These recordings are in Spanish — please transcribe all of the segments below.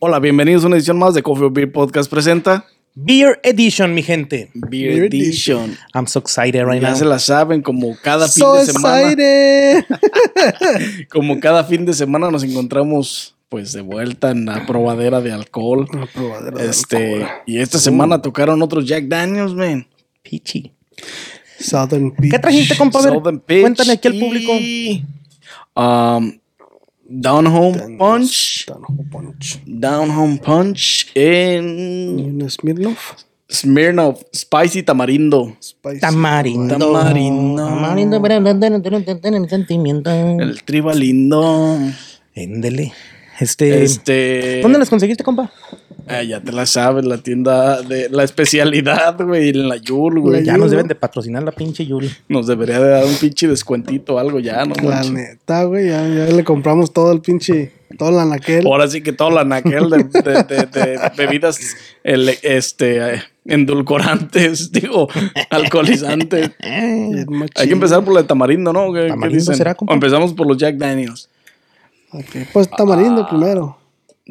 Hola, bienvenidos a una edición más de Coffee or Beer Podcast presenta Beer Edition, mi gente. Beer, Beer Edition. I'm so excited right Ya now. se la saben, como cada fin de semana. excited. Como cada fin de semana nos encontramos pues de vuelta en la probadera de alcohol. Una probadera de Este, alcohol. y esta semana tocaron otros Jack Daniels, man. Peachy. Southern ¿Qué Peach. trajiste, compa? A ver, Southern Pitch Cuéntale aquí al público. y, um, Down Home Punch. Down Home Punch. Down Home Punch en un Smirnoff. Smirnoff Spicy Tamarindo. Spicy. Tamarindo. Tamarindo. Tamarindo, pero sentimiento. El tribalindo. Éndele. Este. Este. ¿Dónde las conseguiste, compa? Ah, ya te la sabes, la tienda de la especialidad, güey, en la Yul, güey. Ya Yul, nos ¿no? deben de patrocinar la pinche Yuli. Nos debería de dar un pinche descuentito o algo ya, ¿no? La manches? neta, güey. Ya, ya le compramos todo el pinche. Todo el anaquel. Ahora sí que todo la naquel de, de- de- de bebidas el, este, eh, endulcorantes, digo, alcoholizantes. Hay que empezar por la de tamarindo, ¿no? ¿Qué, qué ¿Tamarindo dicen? será, compa? O empezamos por los Jack Daniels. Ok, Pues tamarindo primero.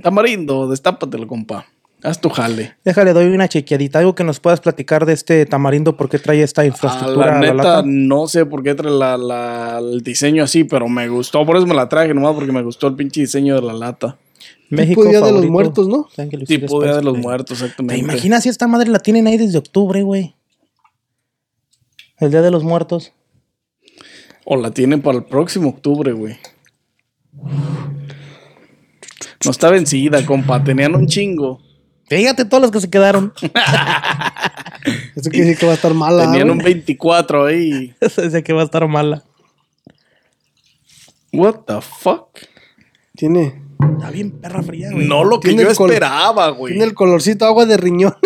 Tamarindo, destápatelo, compa. Haz tu jale. Déjale, doy una chequeadita. Algo que nos puedas platicar de este tamarindo, por qué trae esta Ah, infraestructura la a la neta, lata. no sé por qué trae la, la- el diseño así, pero me gustó. Por eso me la traje, nomás porque me gustó el pinche diseño de la lata. México Tipo Día de los. Muertos, ¿no? Tipo Día de los Play. Muertos, ¿Te exactamente. imaginas si esta madre la tienen ahí desde octubre, güey? El Día de los Muertos. O la tienen para el próximo octubre, güey. No está vencida, compa. Tenían un chingo. Fíjate todos los que se quedaron. Eso quiere decir que va a estar mala. Tenían un 24 ahí. Ese que va a estar mala. What the fuck? Tiene, Está bien perra fría, güey. No lo que yo esperaba, güey. tiene el colorcito agua de riñón.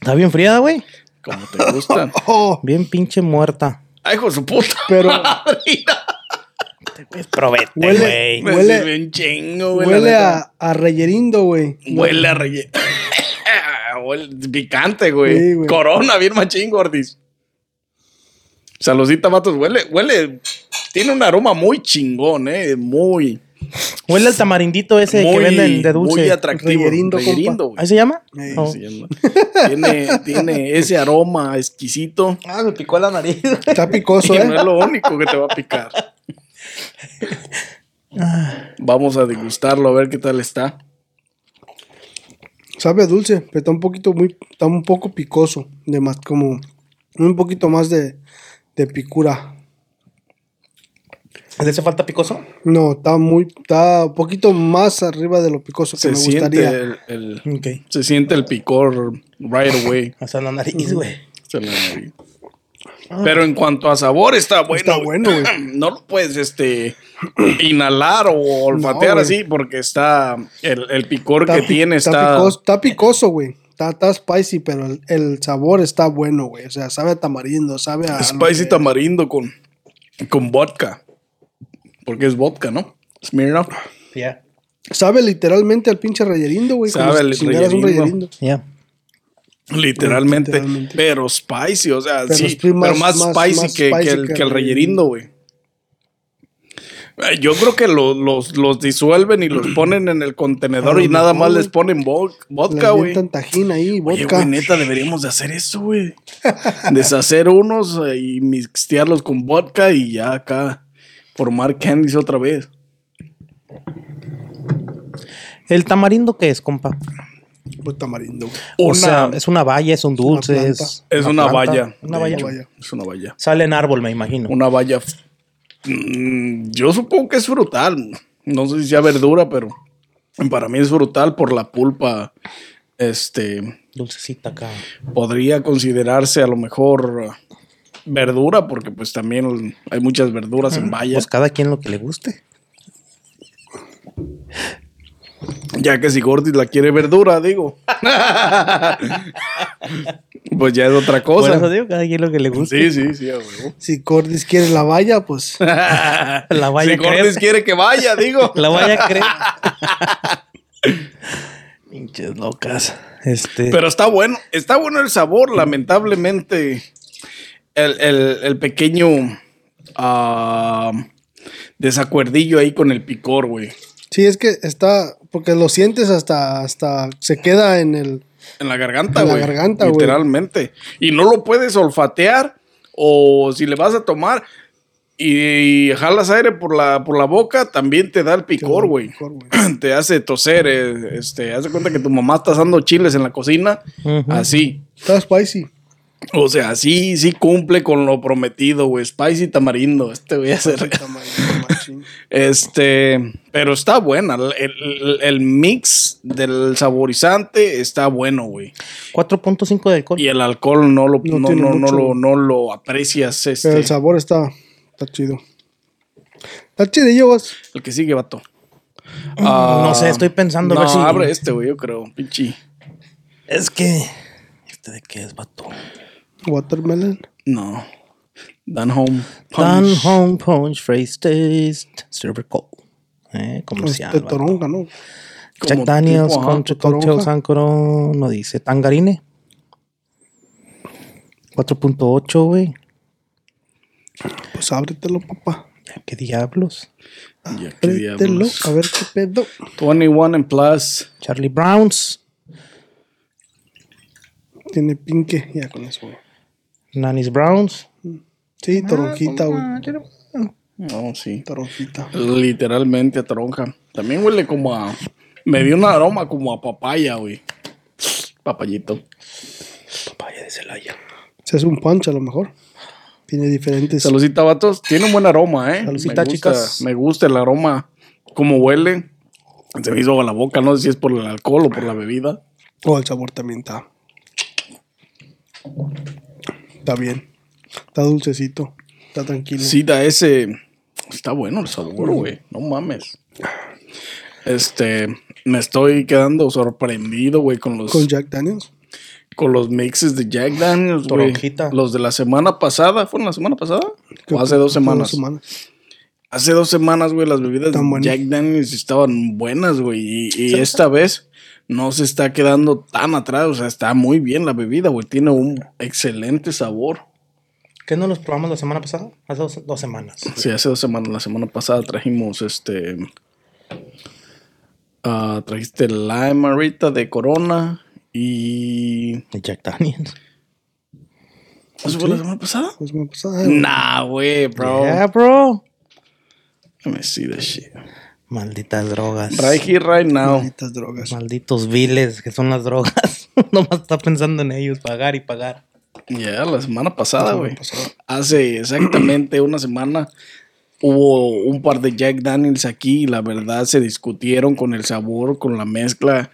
Está bien fría, güey. Como te gusta. Oh, Bien pinche muerta. Ay, hijo de su puta. Pero- madre. Es probete, Huele- güey. Huele- sirve un chingo, güey. la huele neta. a, a reyerindo, güey. Huele a. Huele picante, güey. Sí. Corona, bien machín, gordis. Saludita, vatos. Huele, huele. Tiene un aroma muy chingón, eh. Muy. Huele al tamarindito ese muy, que venden de dulce. Muy atractivo. Reyerindo, Reyerindo, güey. ¿Ahí se llama? Sí, Oh. Tiene, tiene ese aroma exquisito. Ah, me picó la nariz. Está picoso, Y ¿eh? no es lo único que te va a picar. Vamos a degustarlo a ver qué tal está. Sabe dulce, pero está un poquito muy, está un poco picoso, de más, como un poquito más de, de picura. ¿Le hace falta picoso? No, está muy, está un poquito más arriba de lo picoso que Se me gustaría. el, el- Ok. se siente el picor right away. Hasta la nariz, güey. Se la nariz. Pero en cuanto a sabor, está bueno. Está bueno, güey. No lo puedes este, inhalar o olfatear así porque está el, el picor Está que pi- tiene está está, picoso, está picoso, güey. Está, está spicy, pero el, el sabor está bueno, güey. O sea, sabe a tamarindo, sabe a. spicy que- tamarindo con, con vodka. Porque es vodka, ¿no? Smirnoff. Ya. Sabe literalmente al pinche reyerindo, güey. como Sabe si el chingaras un reyerindo. reyerindo. Literalmente, Literalmente. Pero spicy, o sea, Pero sí. pero más- más, más- spicy, más que, spicy que el, que que el el reyerindo, güey. Eh, Yo creo que lo- los, los disuelven y los ponen en el contenedor y nada más les ponen vodka, güey. tajín ahí, Oye, neta, deberíamos de hacer eso, güey. Deshacer unos eh, y mixtearlos con vodka y ya acá formar candies otra vez. ¿El tamarindo qué es, compa? Pues tamarindo. O Una- sea, es una valla, es un dulce, Una es... Es una planta, valla. Una valla. Es una valla. Sale en árbol, me imagino. Una valla. mm, yo supongo que es frutal. No sé si sea verdura, pero para mí es frutal por la pulpa. Este Dulcecita acá. podría considerarse a lo mejor verdura, porque pues también hay muchas verduras en Pues vallas. cada quien lo que le guste. Ya que si Gordis la quiere verdura, digo. pues ya es otra Por eso cosa. digo, cada quien lo que le guste. Sí, sí, sí. Si Cordis quiere la valla, pues. La valla si Gordis quiere que vaya, digo. La vaya a creer. Pinches locas. Este. Pero está bueno, está bueno el sabor, lamentablemente. El, el- el pequeño ah, desacuerdillo ahí con el picor, güey. Sí, es que está, porque lo sientes hasta, hasta se queda en el, En la garganta, En la güey. garganta, güey. Literalmente. Y no lo puedes olfatear. O si le vas a tomar y, jalas aire por la, por la boca, también te da el picor, güey. güey. Te hace toser. eh, Este, haz de cuenta que tu mamá está asando chiles en la cocina. Así. Está spicy. O sea, sí, sí cumple con lo prometido, güey. Spicy tamarindo. Este voy a hacer. Machín. Este, pero está buena. El, el- el mix del saborizante está bueno, güey. 4.5 de alcohol. Y el alcohol no lo, No no, no, lo, no lo aprecias. Pero Este, el sabor está, está chido. Está vas. el que sigue, vato. no sé, estoy pensando a ver si- abre este, güey, yo creo. Pinche. Es que. ¿Este de qué es, vato? Watermelon. No. Dan Home. Dan Punch. Home Punch Phrase Taste Server Cold. Eh, comercial. De vato. toronja, ¿no? Jack Como Daniels, tipo, Country. Cocktail Sancoro, no dice. Tangarine. 4.8, güey. Pues ábretelo, papá. ¿Qué diablos? Ya, qué Ábretelo. diablos. A ver qué pedo. 21 and plus. Charlie Browns. Tiene pinque. Ya con eso, güey. Nanny's Browns. Sí, toronjita, güey. No, sí. Toronjita. Literalmente a toronja. También huele como a. Me dio un aroma como a papaya, güey. Papayito. Papaya de Celaya. Se hace un punch a lo mejor. Tiene diferentes. Saludcita, vatos. Tiene un buen aroma, ¿eh? Me gusta, chicas. Me gusta el aroma. Cómo huele. Se me hizo agua la boca. No sé si es por el alcohol o por la bebida. Oh, el sabor también está. Está bien. Está dulcecito. Está tranquilo. Sí, da ese. Está bueno el sabor, güey. No mames. Este. Me estoy quedando sorprendido, güey, con los, Con Jack Daniels. con los mixes de Jack Daniels, güey. Los de la semana pasada. ¿Fueron la semana pasada? Creo ¿O hace dos semanas? semanas. Hace dos semanas, güey, las bebidas de buenas. Jack Daniels estaban buenas, güey. Y, y esta vez no se está quedando tan atrás. O sea, está muy bien la bebida, güey. Tiene un excelente sabor. ¿Qué no los probamos la semana pasada? Hace dos, dos semanas. Sí, hace dos semanas. La semana pasada trajimos este. ah, trajiste el lime ahorita de Corona. Y. De Jack Daniels. ¿Eso fue la semana pasada? Pues me pasaba. Nah, güey, bro. Yeah, bro. Let me see this shit. Malditas drogas. Right here, right now. Malditas drogas. Malditos viles que son las drogas. Nomás está pensando en ellos, pagar y pagar. Ya, la semana pasada, güey. Hace exactamente una semana hubo un par de Jack Daniels aquí y la verdad se discutieron con el sabor, con la mezcla.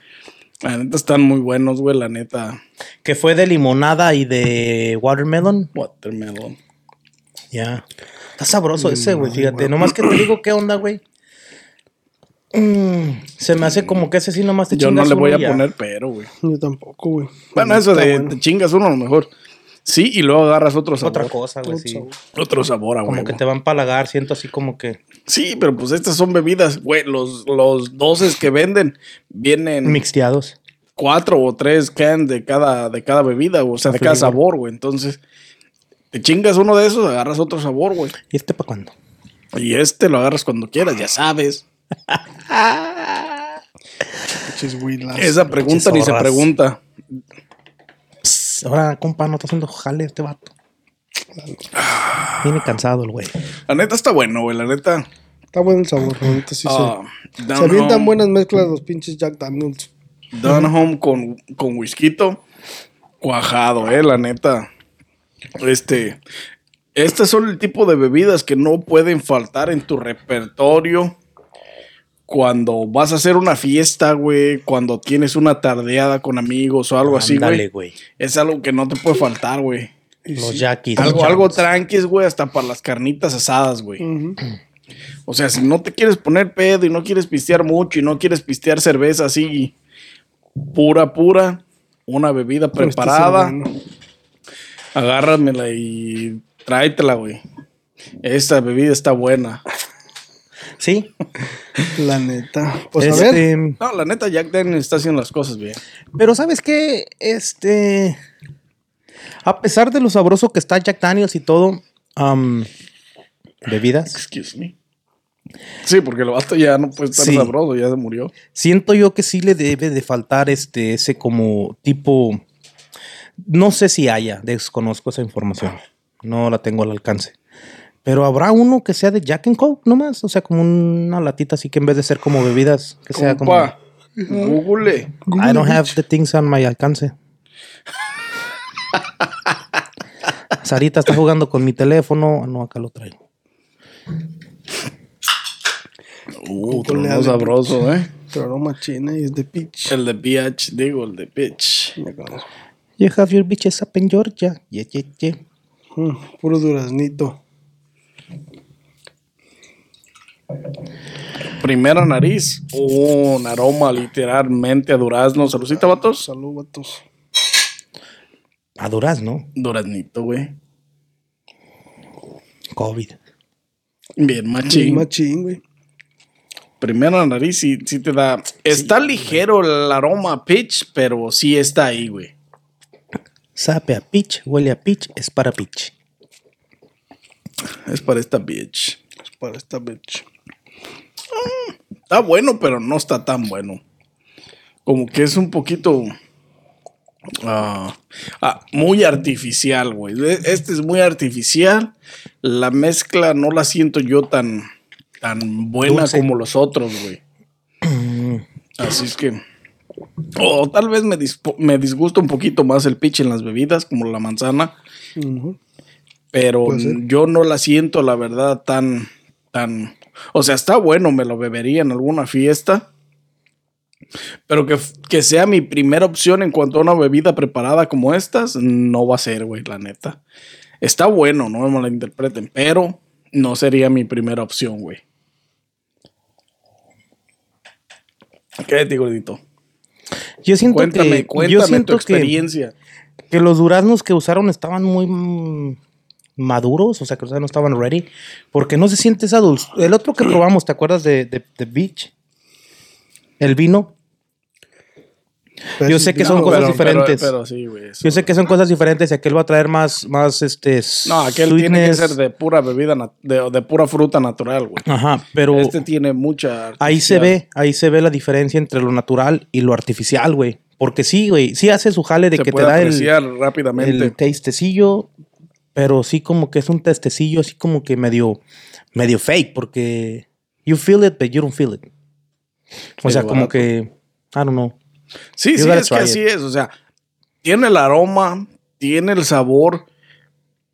La neta están muy buenos, güey, la neta. Que fue de limonada y de watermelon. Watermelon. Ya. Está sabroso ese, güey. Ay, Fíjate. Nomás que te digo qué onda, güey. Mm, se me hace como que ese sí nomás te Yo no chingas le voy uno a ya. poner pero, güey. Yo tampoco, güey. Bueno, eso de bueno. te chingas uno a lo mejor. Sí, y luego agarras otro sabor. Otra cosa, güey. Otro Sí. sabor. Otro sabor, a Como huevo. que te va a empalagar. Siento así como que Sí, pero pues estas son bebidas, güey. Los, los doces que venden vienen mixteados. cuatro o tres cans de cada, de cada bebida, o sea, de cada sabor, güey. Entonces, te chingas uno de esos, agarras otro sabor, güey. ¿Y este para cuándo? Y este lo agarras cuando quieras, ya sabes. Esa pregunta ni se pregunta. Ahora, compa, no está haciendo jale este vato. Viene cansado el güey. La neta está bueno, güey. La neta. Está bueno el sabor. la neta, sí, ah, se, se avientan Home- buenas mezclas los pinches Jack Daniels. Down Home con, con whisky. Cuajado, eh, la neta. Este. Estas son el tipo de bebidas que no pueden faltar en tu repertorio cuando vas a hacer una fiesta, güey. Cuando tienes una tardeada con amigos o algo así, güey. güey. Es algo que no te puede faltar, güey. Los sí. yaquis. Algo, los algo tranquis, güey, hasta para las carnitas asadas, güey. O sea, si no te quieres poner pedo y no quieres pistear mucho y no quieres pistear cerveza así pura, pura, una bebida Pero preparada, agárramela y tráetela, güey. Esta bebida está buena. Sí. La neta. Pues a ver. Este, No, la neta, Jack Daniels está haciendo las cosas bien. Pero ¿sabes qué? Este... A pesar de lo sabroso que está Jack Daniels y todo, bebidas, Excuse me. Sí, porque el vato ya no puede estar Sí. sabroso, ya se murió. Siento yo que sí le debe de faltar este, ese como tipo. No sé si haya, desconozco esa información. No la tengo al alcance. Pero habrá uno que sea de Jack and Coke nomás. O sea, como una latita así que en vez de ser como bebidas, que sea como. Compa, Google. I don't have the things on my alcance. Sarita está jugando con mi teléfono. No, acá lo traigo. Uh, Google de sabroso, ¿eh? Pero machina y es de pitch. El de BH, digo, el de conozco. You have your bitches up in Georgia. Yeah, yeah, yeah. Mm, puro duraznito. Primera nariz. Un aroma literalmente a durazno. Saludcita, vatos. Salud, vatos. A durazno. Duraznito, güey. COVID. Bien, machín. Machín, güey. Primera nariz sí, sí te da. Está ligero el aroma a pitch, pero sí está ahí, güey. Sabe a pitch, huele a pitch, es para pitch. Es para esta bitch. Para esta bitch. Está bueno, pero no está tan bueno. Como que es un poquito. ah, ah, muy artificial, güey. E- Este es muy artificial. La mezcla no la siento yo tan, tan buena Dulce. como los otros, güey. Así es que. O tal vez me, me disgusta un poquito más el pitch en las bebidas, como la manzana. Pero yo no la siento, la verdad, tan, tan. O sea, está bueno, me lo bebería en alguna fiesta. Pero que, que sea mi primera opción en cuanto a una bebida preparada como estas, no va a ser, güey, la neta. Está bueno, no me malinterpreten, pero no sería mi primera opción, güey. ¿Qué te gordito? Yo siento Cuéntame, que, cuéntame yo tu siento que, experiencia. que los duraznos que usaron estaban muy maduros, o sea, que o sea, no estaban ready, porque no se siente esa. El otro que probamos, ¿te acuerdas de, de, de Beach? El vino. Pero Yo sé que no, son cosas pero- diferentes. Pero, pero sí, güey. eso- Yo sé que son cosas diferentes y aquel va a traer más, más este. No, aquel tiene que ser de pura bebida, de, de pura fruta natural, güey. Ajá, pero Este tiene mucha. ahí se ve, ahí se ve la diferencia entre lo natural y lo artificial, güey. Porque sí, güey, sí hace su jale de Se que te da el, rápidamente. el tastecillo, pero sí como que es un testecillo así como que medio, medio fake, porque you feel it, but you don't feel it. O sea, como que, I don't know. sí, you sí, es que try así it. es. O sea, tiene el aroma, tiene el sabor,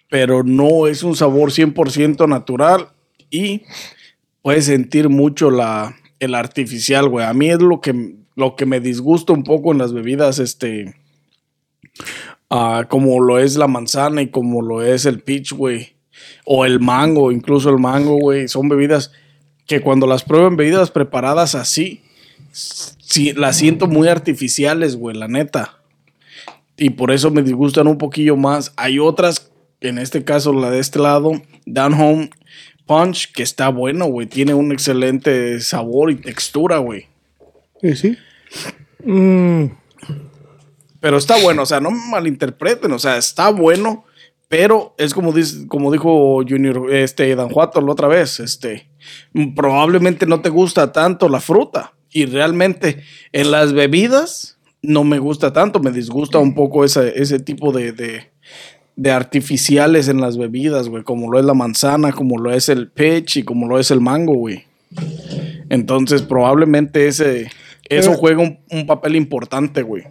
pero no es un sabor 100% natural y puedes sentir mucho la, el artificial, güey. A mí es lo que, lo que me disgusta un poco en las bebidas, este. Ah, como lo es la manzana y como lo es el peach, güey. O el mango, incluso el mango, güey. Son bebidas que cuando las pruebo en bebidas preparadas así, sí, las siento muy artificiales, güey, la neta. Y por eso me disgustan un poquillo más. Hay otras, en este caso la de este lado, Down Home Punch, que está bueno, güey. Tiene un excelente sabor y textura, güey. Sí, sí. Mm, Pero está bueno, o sea, no malinterpreten, o sea, está bueno, pero es como, dice, como dijo Junior, este, Dan Juato la otra vez, este, probablemente no te gusta tanto la fruta y realmente en las bebidas no me gusta tanto, me disgusta un poco ese, ese tipo de, de, de artificiales en las bebidas, güey, como lo es la manzana, como lo es el peach y como lo es el mango, güey. Entonces probablemente ese, eso juega un, un papel importante, güey.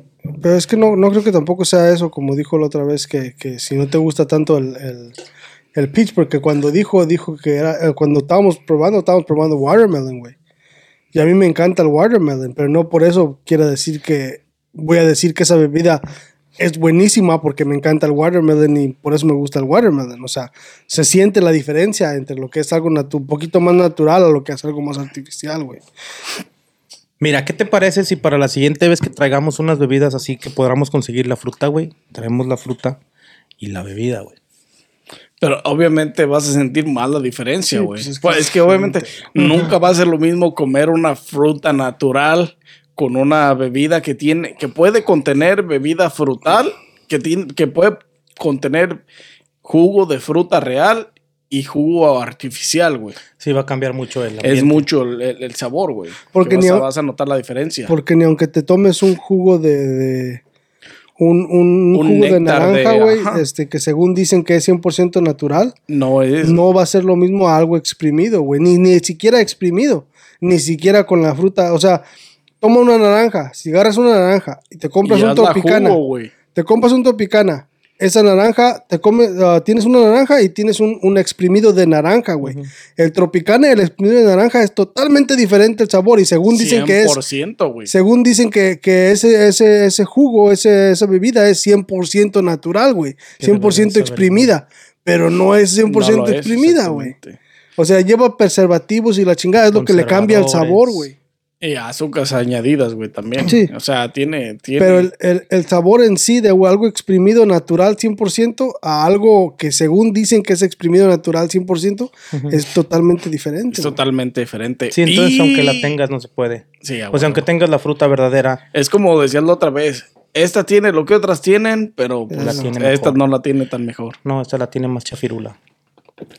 Pero es que no, no creo que tampoco sea eso, como dijo la otra vez, que, que si no te gusta tanto el, el, el peach, porque cuando dijo, dijo que era, eh, cuando estábamos probando, estábamos probando watermelon, güey. Y a mí me encanta el watermelon, pero no por eso quiero decir que, voy a decir que esa bebida es buenísima porque me encanta el watermelon y por eso me gusta el watermelon. O sea, se siente la diferencia entre lo que es algo un poquito más natural a lo que es algo más artificial, güey. Mira, ¿qué te parece si para la siguiente vez que traigamos unas bebidas así que podamos conseguir la fruta, güey? Traemos la fruta y la bebida, güey. Pero obviamente vas a sentir más la diferencia, Sí, güey. pues es Pues que es, es que obviamente nunca va a ser lo mismo comer una fruta natural con una bebida que tiene, que puede contener bebida frutal, que tiene, que puede contener jugo de fruta real y jugo artificial, güey. Sí, va a cambiar mucho el Es mucho el, el- el sabor, güey. Porque vas, ni a, vas a notar la diferencia. Porque ni aunque te tomes un jugo de. de- un, un Un jugo de naranja, güey, este, que según dicen que es 100% natural, no es. no va a ser lo mismo a algo exprimido, güey. Ni, ni siquiera exprimido. Ni siquiera con la fruta. O sea, toma una naranja. Si agarras una naranja y te compras y un hazla tropicana. jugo, güey. te compras un tropicana. Esa naranja, te comes, ah, tienes una naranja y tienes un, un exprimido de naranja, güey. El tropicana y el exprimido de naranja es totalmente diferente el sabor y según dicen que es 100%, güey. según dicen que, que ese, ese, ese jugo, ese, esa bebida es 100% natural, güey. Que deberían 100% saber exprimida. Pero no es 100% No es, exprimida, güey. O sea, lleva preservativos y la chingada es lo que le cambia el sabor, güey. Y azúcares añadidas, güey, también. Sí. O sea, tiene. tiene Pero el, el- el sabor en sí de algo exprimido natural 100% a algo que según dicen que es exprimido natural 100% es totalmente diferente. es güey. totalmente diferente. Sí, entonces Y- aunque la tengas no se puede. Sí, a O sea, aunque tengas la fruta verdadera, Es como decías la otra vez. Esta tiene lo que otras tienen, pero pues, La tiene esta mejor. no la tiene tan mejor. no, esta la tiene más chafirula.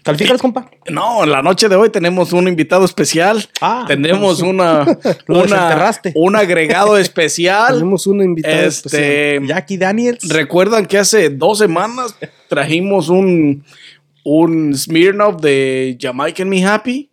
¿Calificas, compa? No, la noche de hoy tenemos un invitado especial. Ah. tenemos una, una un agregado especial. Tenemos invitada especial. este, Jackie Daniels. recuerdan que hace dos semanas trajimos un un Smirnoff de Jamaican Me Happy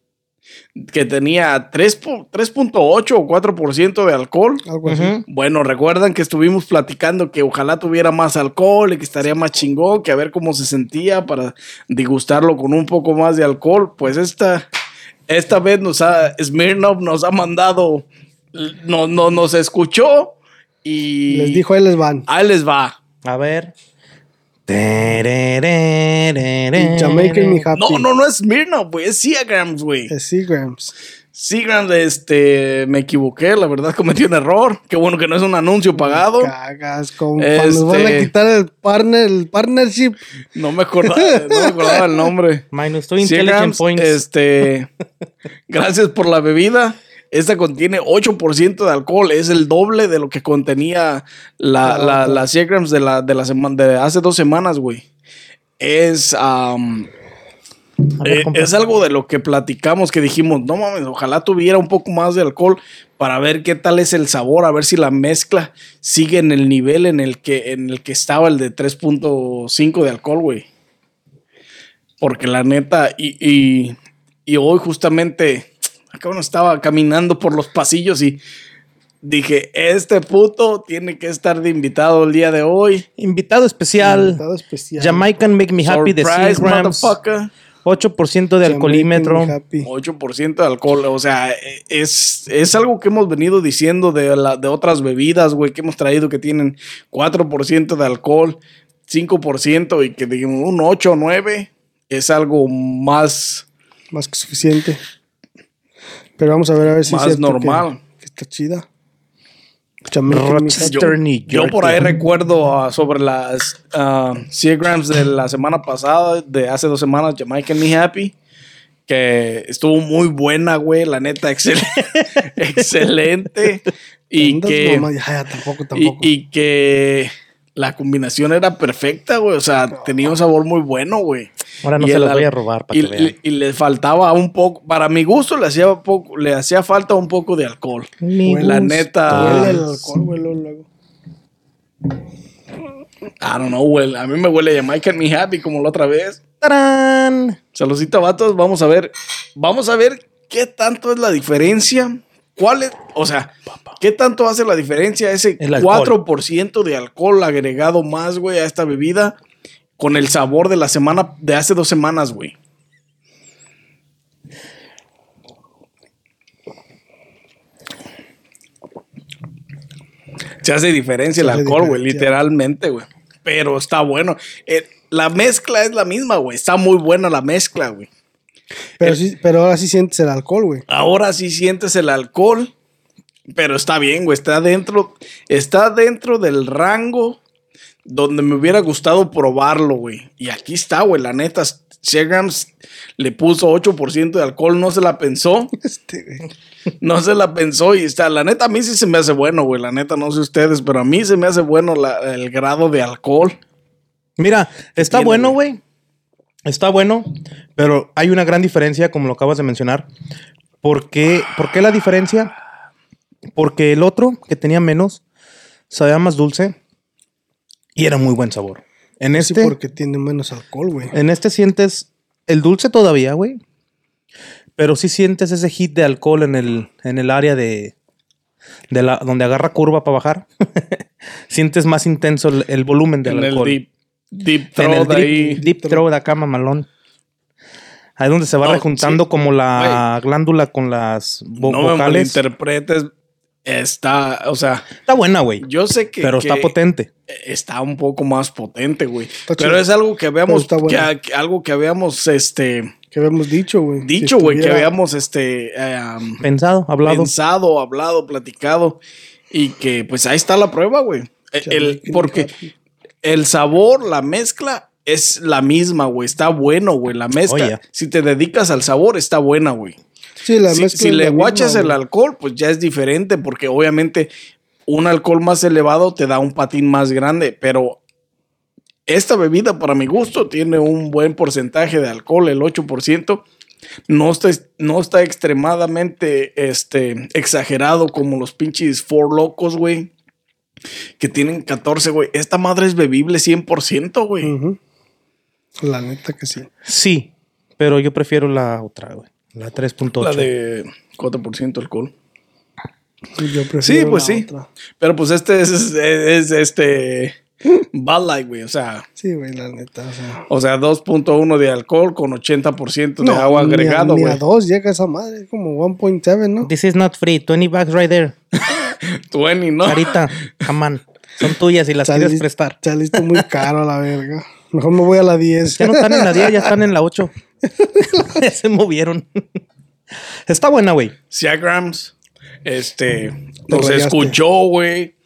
que tenía 3 po- 3.8 o 4% de alcohol. Algo así. Bueno, recuerdan que estuvimos platicando que ojalá tuviera más alcohol y que estaría más chingón, que a ver cómo se sentía para degustarlo con un poco más de alcohol. Pues esta, esta vez nos ha, Smirnoff nos ha mandado, no, no, nos escuchó y Les dijo, ahí les van. ahí les va. A ver. Jamaican Me Happy. No, no, no es Smirnoff, güey, es Seagrams, güey. Es Seagrams. Seagrams, este, me equivoqué, la verdad cometí un error. Qué bueno que no es un anuncio pagado. Cagas, compa. Nos van a Este- quitar el, partner, el partnership. No me acordaba, no me acordaba el nombre. Minus two intelligent Seagrams, points. Este, gracias por la bebida. Esta contiene 8% de alcohol. Es el doble de lo que contenía la, Ah, la, ok. la Seagrams de, la, de, la sema- de hace dos semanas, güey. Es, eh, es algo de lo que platicamos, que dijimos, no mames, ojalá tuviera un poco más de alcohol para ver qué tal es el sabor, a ver si la mezcla sigue en el nivel en el que, en el que estaba el de 3.5 de alcohol, güey. Porque la neta, y, y, y hoy justamente, uno estaba caminando por los pasillos y dije, este puto tiene que estar de invitado el día de hoy. Invitado especial. Invitado especial. Jamaican Make Me Happy de 100 Surprise, grams. motherfucker. 8% de alcoholímetro. Me Happy. 8% de alcohol, o sea, es, es algo que hemos venido diciendo de, la, de otras bebidas, güey, que hemos traído que tienen 4% de alcohol, 5% y que digamos un 8 o 9 es algo más, Más que suficiente. Pero vamos a ver a ver si Más es normal. Que, que está chida. Rochester. yo, New yo York. por ahí recuerdo ah, sobre las ah, 100 grams de la semana pasada, de hace dos semanas, Jamaican Me Happy, que estuvo muy buena, güey, la neta, excel- excelente. Y que, mamá, ya, ya, tampoco, y, tampoco. y que la combinación era perfecta, güey, o sea, tenía un sabor muy bueno, güey. Ahora no Y se el los voy a robar para y, que vean. y- y le faltaba un poco, para mi gusto le hacía poco, le hacía falta un poco de alcohol. Mi la gusto. neta- Huele el alcohol, güey, luego. I don't know, güey. A mí me huele a Jamaican Me Happy como la otra vez. ¡Tarán! Saludcita, vatos. Vamos a ver. Vamos a ver qué tanto es la diferencia. ¿Cuál es? O sea, ¿qué tanto hace la diferencia ese El alcohol. 4% de alcohol agregado más, güey, a esta bebida con el sabor de la semana, de hace dos semanas, güey? Se hace diferencia el alcohol, güey, literalmente, güey. Pero está bueno. Eh, la mezcla es la misma, güey. Está muy buena la mezcla, güey. Pero, sí, pero ahora sí sientes el alcohol, güey. Ahora sí sientes el alcohol, pero está bien, güey. Está dentro, está dentro del rango donde me hubiera gustado probarlo, güey. Y aquí está, güey. La neta, Seagrams le puso 8% de alcohol, no se la pensó. Este, güey. No se la pensó y está. La neta, a mí sí se me hace bueno, güey. La neta, no sé ustedes, pero a mí se me hace bueno la- el grado de alcohol. Mira, está tiene, bueno, güey? Está bueno, pero hay una gran diferencia, como lo acabas de mencionar. ¿Por qué, ¿Por qué la diferencia? Porque el otro, que tenía menos, sabía más dulce y era muy buen sabor. En Sí, este, porque tiene menos alcohol, güey. en este sientes el dulce todavía, güey. Pero sí sientes ese hit de alcohol en el, en el área de, de la, donde agarra curva para bajar. sientes más intenso el, el volumen del En el alcohol. deep, deep throat ahí. deep, deep throat acá, mamalón. Ahí donde se va No, rejuntando sí. como la glándula con las vo- no vocales. malinterpretes. Está, o sea, Está buena, güey. yo sé que. Pero está potente. Está un poco más potente, güey. Pero es algo que habíamos, que- que- algo que habíamos, este, Que habíamos dicho, güey. dicho, Si güey, que habíamos, este, um, Pensado, hablado. pensado, hablado, platicado. Y que, pues, ahí está la prueba, güey. El- porque. El sabor, la mezcla es la misma, güey. Está bueno, güey. La mezcla, Oye. si te dedicas al sabor, está buena, güey. Sí, la Si, mezcla si es le guachas el alcohol, pues ya es diferente, porque obviamente un alcohol más elevado te da un patín más grande, pero esta bebida, para mi gusto, tiene un buen porcentaje de alcohol, el 8%. No está, no está extremadamente este, exagerado como los pinches Four Locos, güey. Que tienen 14, güey. Esta madre es bebible 100%, güey. Ujú. La neta que sí. Sí, pero yo prefiero la otra, güey. La 3.8. La de 4% alcohol. Yo prefiero Sí, pues la sí. otra. Pero pues este es, es, es, este Bud Light, güey. O sea, Sí, güey, la neta. O sea. o sea 2.1 de alcohol con 80% de No, agua agregado, Ni a, güey. dos llega esa madre, como 1.7, ¿no? This is not free. 20 bucks right there. 20, ¿no? Carita, jamán. Son tuyas y las quieres Saliste- prestar. Saliste muy caro a la verga. Mejor me voy a la 10. Ya no están en la 10, ya están en la 8. Se movieron. Está buena, güey. Siagrams, este, nos rayaste. escuchó, güey.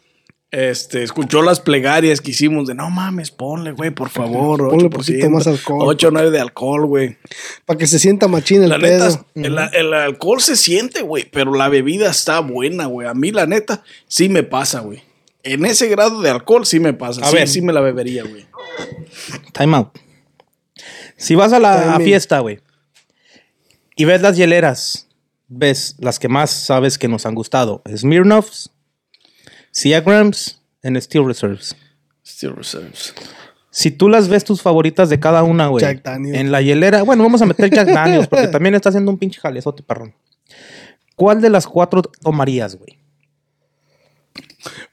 Este, escuchó las plegarias que hicimos de no mames, ponle, güey, por favor. Ponle 8%, poquito más alcohol. 8 9 de alcohol, güey. Para que se sienta machín el La pedo. neta, el, el alcohol se siente, güey, pero la bebida está buena, güey. A mí, la neta, sí me pasa, güey. En ese grado de alcohol sí me pasa. A sí, ver. sí me la bebería, güey. Time out. Si vas a la fiesta, güey, y ves las hieleras, ves las que más sabes que nos han gustado: Smirnoffs, Seagrams and Steel Reserves. Still reserves. Si tú las ves tus favoritas de cada una, güey. Jack Daniels. En la hielera. Bueno, vamos a meter Jack Daniels porque también está haciendo un pinche jalezote, parrón. ¿Cuál de las cuatro tomarías, güey?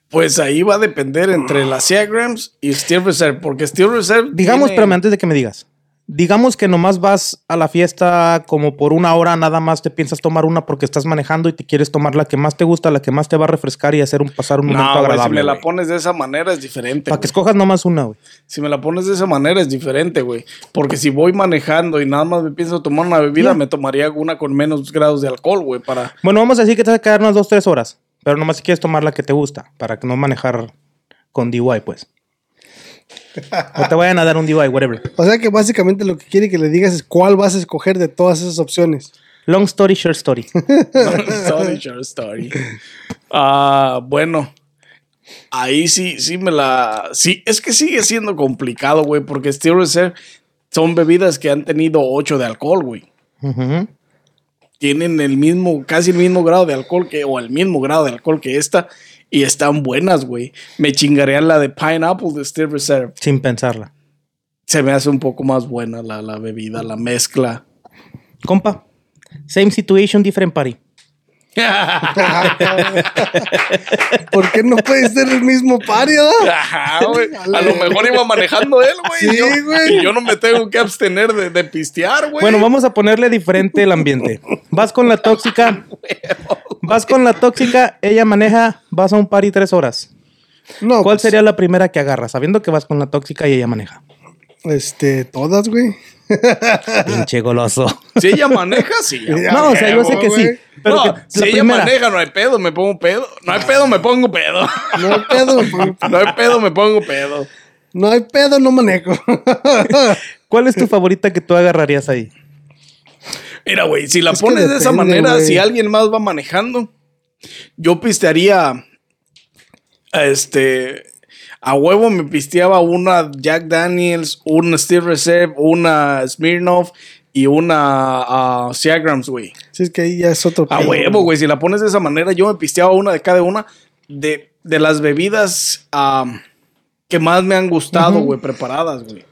Pues ahí va a depender entre las Seagrams y Steel Reserve, porque Steel Reserve. Digamos, tiene- espérame, antes de que me digas. Digamos que nomás vas a la fiesta como por una hora, nada más te piensas tomar una porque estás manejando y te quieres tomar la que más te gusta, la que más te va a refrescar y hacer un pasar un momento No, güey, si agradable. me la pones de esa manera es diferente. Para que escojas nomás una, güey. Si me la pones de esa manera es diferente, güey. Porque si voy manejando y nada más me pienso tomar una bebida, me tomaría una con menos grados de alcohol, güey, para... Bueno, vamos a decir que te vas a quedar unas dos, tres horas. Pero nomás si quieres tomar la que te gusta, para que no manejar con DUI, pues. O te vayan a dar un DUI, whatever. O sea que básicamente lo que quiere que le digas es cuál vas a escoger de todas esas opciones. Long story, short story. Sorry, short story. Ah, bueno. Ahí sí, sí me la... Sí, es que sigue siendo complicado, güey, porque Steel Reserve son bebidas que han tenido 8 de alcohol, güey. Tienen el mismo, casi el mismo grado de alcohol que, o el mismo grado de alcohol que esta, y están buenas, güey. Me chingarían la de Pineapple de Steel Reserve. Sin pensarla. Se me hace un poco más buena la, la bebida, la mezcla. Compa, same situation, different party. ¿Por qué no puede ser el mismo party, ah? Ajá, güey. A lo mejor iba manejando él, güey. Sí, y yo- güey. Y yo no me tengo que abstener de, de pistear, güey. Bueno, vamos a ponerle diferente el ambiente. Vas con la tóxica. Vas con la tóxica, ella maneja, vas a un party tres horas. No, ¿Cuál pues, sería la primera que agarras? Sabiendo que vas con la tóxica y ella maneja. Este, todas, güey. Pinche goloso. Si ella maneja, sí. No, o sea, yo sé que sí. Pero no, que si la ella primera. maneja, no hay pedo, me pongo pedo. No hay pedo, me pongo pedo. No hay pedo, me pongo- No hay pedo, me pongo pedo. no hay pedo, no manejo. ¿Cuál es tu favorita que tú agarrarías ahí? Mira, güey, si la Es pones de esa manera, si alguien más va manejando, yo pistearía. Este. a huevo me pisteaba una Jack Daniels, una Steel Reserve, una Smirnoff y una uh, Seagrams, güey. Sí, es que ahí ya es otro A pedo, huevo, güey. Si la pones de esa manera, yo me pisteaba una de cada una de, de las bebidas am, que más me han gustado, güey, preparadas, güey.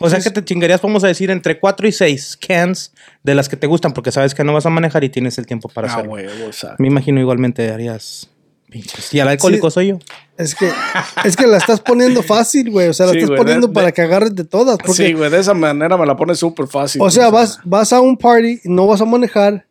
O sea que te chingarías, vamos a decir, entre 4 y 6 cans de las que te gustan, porque sabes que no vas a manejar y tienes el tiempo para A hacerlo. huevo, exacto. Me imagino igualmente harías. pinches. Y al alcohólico Sí. soy yo. Es que, es que la estás poniendo fácil, güey. O sea, la Sí, estás güey, poniendo de- para que agarres de todas. Porque, Sí, güey, de esa manera me la pones súper fácil. o sea, güey. vas, vas a un party, no vas a manejar,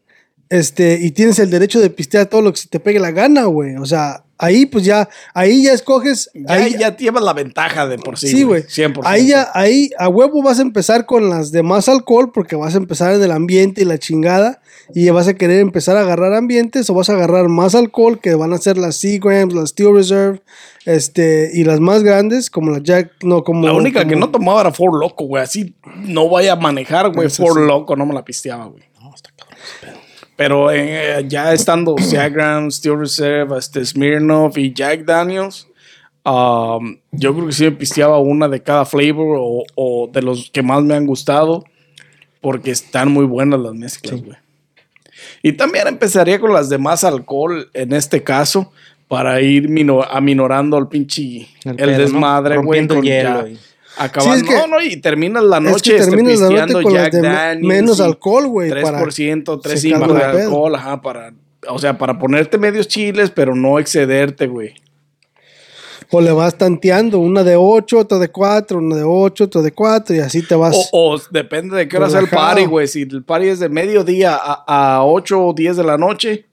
este, y tienes el derecho de pistear todo lo que se te pegue la gana, güey. O sea, ahí pues ya, ahí ya escoges. Ya, ahí, ya llevas la ventaja de por sí. Sí, güey. 100%. Ahí ya, ahí a huevo vas a empezar con las de más alcohol porque vas a empezar en el ambiente y la chingada y vas a querer empezar a agarrar ambientes o vas a agarrar más alcohol que van a ser las Seagrams, las Steel Reserve, este, y las más grandes como la Jack, no, como... La única que no tomaba era Ford Loco, güey. Así no vaya a manejar, güey. Ford. Loco no me la pisteaba, güey. Pero eh, ya estando Seagram, Steel Reserve, este Smirnoff y Jack Daniels, um, yo creo que sí me pisteaba una de cada flavor o, o de los que más me han gustado. Porque están muy buenas las mezclas, güey. Y también empezaría con las de más alcohol en este caso. Para ir mino- aminorando el pinche El el, pedo, ¿no? desmadre, güey. Rompiendo Acabando. Sí, es que- no, no, y terminas la Es noche que este, terminas la noche con Jack Daniels. menos alcohol, güey, para 3%, 3.5 secarlo de alcohol, ajá, para, o sea, para ponerte medios chiles, pero no excederte, güey. O le vas tanteando, una de 8, otra de 4, una de 8, otra de 4 y así te vas... O, o depende de qué hora sea el party, güey. Si el party es de mediodía a, a 8 o 10 de la noche,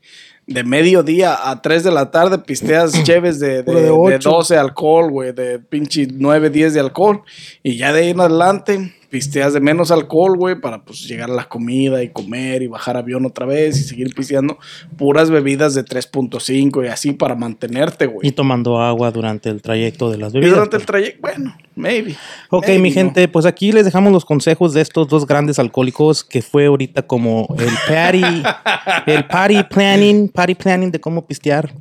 de mediodía a 3 de la tarde, pisteas cheves de, de, de de ocho. 12 alcohol, güey, de pinche 9, 10 de alcohol. Y ya de ahí en adelante, pisteas de menos alcohol, güey, para pues llegar a la comida y comer y bajar avión otra vez y seguir pisteando puras bebidas de 3.5 y así para mantenerte, Y güey. tomando agua durante el trayecto de las Y bebidas. durante el trayecto, bueno, maybe. Ok, maybe, mi ¿no? gente, pues aquí les dejamos los consejos de estos dos grandes alcohólicos que fue ahorita como el party, el party planning, party planning de cómo pistear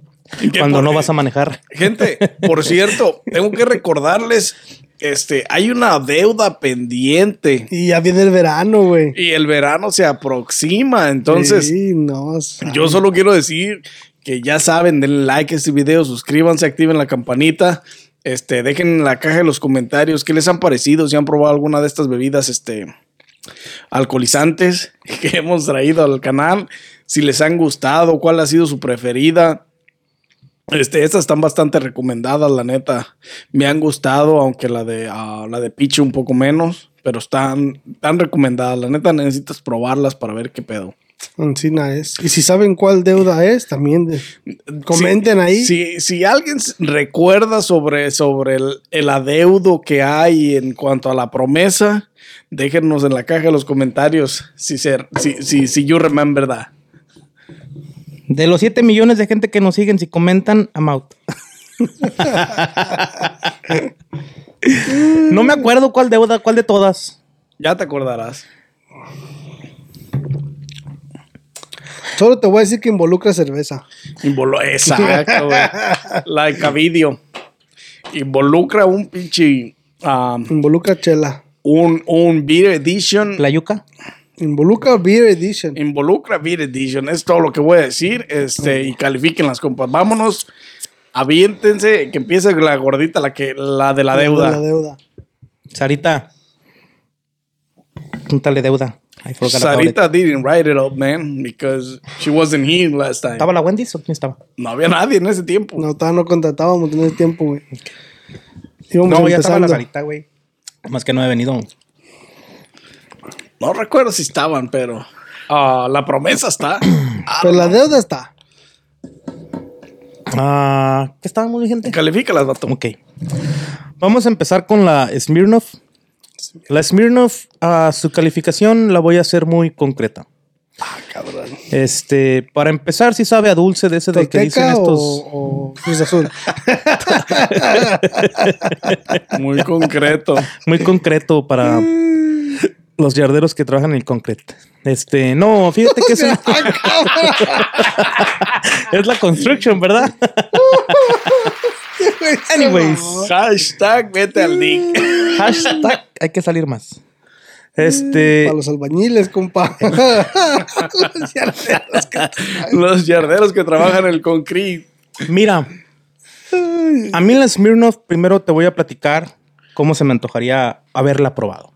cuando no vas a manejar. Gente, por cierto, tengo que recordarles, este, hay una deuda pendiente Y ya viene el verano, güey. y el verano se aproxima, entonces Sí, no, sabe. yo solo quiero decir que ya saben, denle like a este video, suscríbanse, activen la campanita, este, dejen en la caja de los comentarios qué les han parecido, si han probado alguna de estas bebidas, este, alcoholizantes que hemos traído al canal, si les han gustado, cuál ha sido su preferida. Este, estas están bastante recomendadas, la neta. Me han gustado, aunque la de ah, la de Piche un poco menos, pero están tan recomendadas. La neta necesitas probarlas para ver qué pedo. Encina es. Y si saben cuál deuda es, también de- comenten Si- ahí. Si, si alguien recuerda sobre, sobre el, el adeudo que hay en cuanto a la promesa, déjenos en la caja de los comentarios si, se, si, si, si you remember that. De los 7 millones de gente que nos siguen, si comentan, I'm out. no me acuerdo cuál deuda, cuál de todas. Ya te acordarás. Solo te voy a decir que involucra cerveza. Involu- Exacto, güey. Like a video. Involucra un pinche. um, Involucra chela. un, un Beer Edition. La yuca. Involucra Beer Edition. Involucra Beer Edition. Es todo lo que voy a decir. Este, y califiquen las compas. Vámonos. Aviéntense. Que empiece la gordita, la que, la de la deuda. La deuda. Sarita. Púntale deuda. I forgot about it. Sarita didn't write it up, man, because she wasn't here last time. ¿Estaba la Wendy's o quién estaba? No había nadie en ese tiempo. No, no contratábamos en ese tiempo, güey. No, ya estaba la empezando. Sarita, güey. Más que no he venido. No recuerdo si estaban, pero ah, la promesa está. Pero la deuda está. Ah, ¿Qué estábamos, gente? Califícalas, vato. Ok. Vamos a empezar con la Smirnoff. La Smirnoff, ah, su calificación la voy a hacer muy concreta. Ah, cabrón. Este, para empezar, si sabe a dulce de ese de que dicen ¿Tolteca estos. o, o Cruz Azul? Muy concreto. Muy concreto para los yarderos que trabajan en el concreto. Este, no, fíjate que es, una- es la construction, ¿verdad? Anyways. Hashtag vete al Nick. Hashtag hay que salir más. Este. Para los albañiles, compa. Los yarderos que- Los yarderos que trabajan el concrete. Mira. A mí la Smirnoff, primero te voy a platicar cómo se me antojaría haberla probado.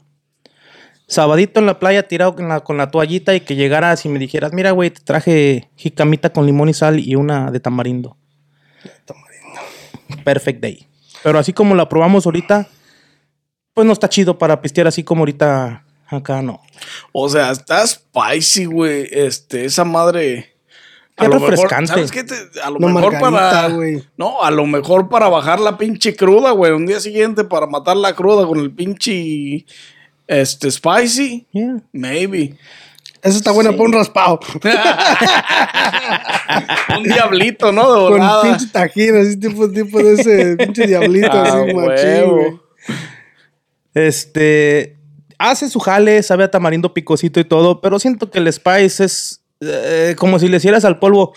Sabadito en la playa tirado con la, con la toallita y que llegaras y me dijeras, mira, güey, te traje jicamita con limón y sal y una de tamarindo. Perfect day. Pero así como la probamos ahorita, pues no está chido para pistear así como ahorita acá, no. O sea, está spicy, güey. Este, esa madre. Qué lo mejor- refrescante. ¿Sabes qué? Te- a lo Una mejor para. güey. No, a lo mejor para bajar la pinche cruda, güey. Un día siguiente para matar la cruda con el pinche. Este, spicy. Yeah. Maybe. Eso está buena para un raspado. Un diablito, ¿no? De Con pinche tajín, así tipo, tipo de ese pinche diablito, Ah, así machín, güey. Este hace su jale, sabe a tamarindo picosito y todo, pero siento que el spice es eh, como si le hicieras al polvo,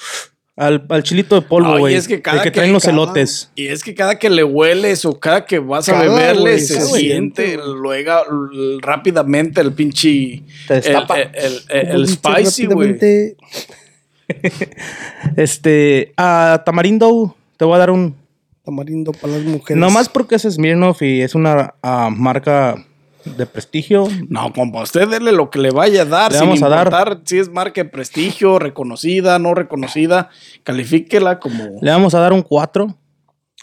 al, al chilito de polvo, No, güey. es que cada el que que- traen los cada- elotes. Y es que cada que le hueles o cada que vas a beberle güey, se siente luego rápidamente el pinche Te el, destapa. el- el- el- Como el dice spicy, güey. Este, a tamarindo te voy a dar un Tamarindo para las mujeres. nomás porque es Smirnoff y es una ah, marca de prestigio. No, compa, usted dele lo que le vaya a dar. Le sin vamos a dar- si es marca de prestigio, reconocida, no reconocida. Califíquela como. Le vamos a dar un 4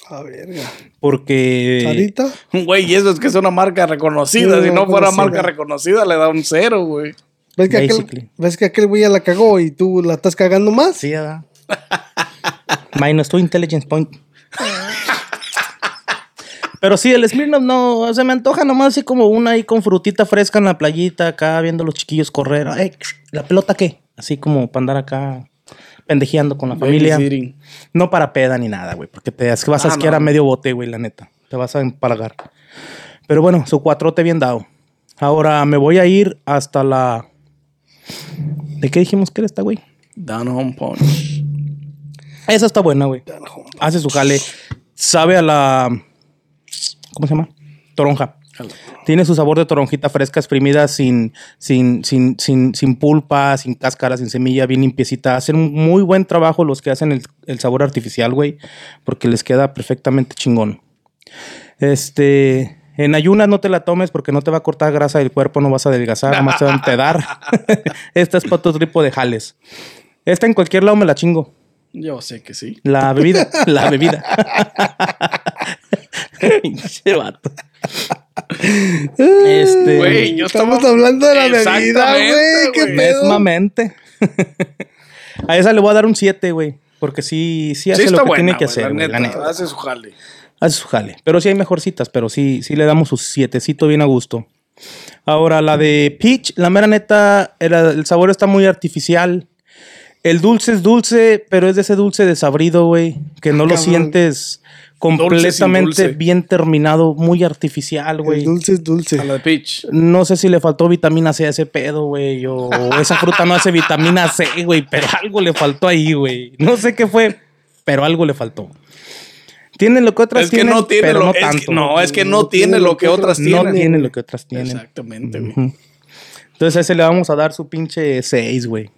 A verga. porque Ahorita. Güey, y eso es que es una marca reconocida. Sí, si no fuera marca reconocida, le da un cero, güey. ¿Ves que, aquel. ¿Ves que aquel güey ya la cagó y tú la estás cagando más? Sí, ¿verdad? Minus tu intelligence point. Pero sí, el Smirnoff no, se me antoja nomás así como una ahí con frutita fresca en la playita, acá viendo a los chiquillos correr. Ay, ¿la pelota qué? Así como para andar acá pendejeando con la familia. No para peda ni nada, güey, porque te es que vas a Ah, asquear no. a medio bote, güey, la neta. Te vas a empalagar. Pero bueno, su cuatrote bien dado. Ahora me voy a ir hasta la... ¿De qué dijimos que era esta, güey? Down home punch. Esa está buena, güey. Hace su jale. Sabe a la. ¿Cómo se llama? Toronja. Tiene su sabor de toronjita fresca, exprimida, sin, sin, sin, sin, sin pulpa, sin cáscara, sin semilla, bien limpiecita. Hacen un muy buen trabajo los que hacen el, el sabor artificial, güey, porque les queda perfectamente chingón. Este. En ayunas no te la tomes porque no te va a cortar grasa del cuerpo, no vas a adelgazar, nomás te va a empedar. Esta es para otro tipo de jales. Esta en cualquier lado me la chingo. Yo sé que sí. La bebida, la bebida. Pinche vato. Este. Güey, yo Estamos estaba- hablando de la bebida, güey. ¿Qué pedo? Mesmamente. A esa le voy a dar un 7, güey. Porque sí, sí hace Sí lo que buena, tiene que hacer, la neta. Hace su jale. Hace su jale. Pero sí hay mejorcitas, pero sí, sí le damos su sietecito bien a gusto. Ahora, la de Peach, la mera neta, era- el sabor está muy artificial. El dulce es dulce, pero es de ese dulce desabrido, güey. Que no lo Cabrón. sientes completamente dulce. bien terminado, muy artificial, güey. dulce es dulce. A la de Peach. No sé si le faltó vitamina C a ese pedo, güey. O esa fruta no hace vitamina C, güey. Pero algo le faltó ahí, güey. No sé qué fue, pero algo le faltó. Tienen lo que otras Es que tienen, no tiene pero lo no es que- no, es que no tiene lo que otras No tienen. tienen lo que otras tienen. Exactamente, güey. Entonces a ese le vamos a dar su pinche 6, güey.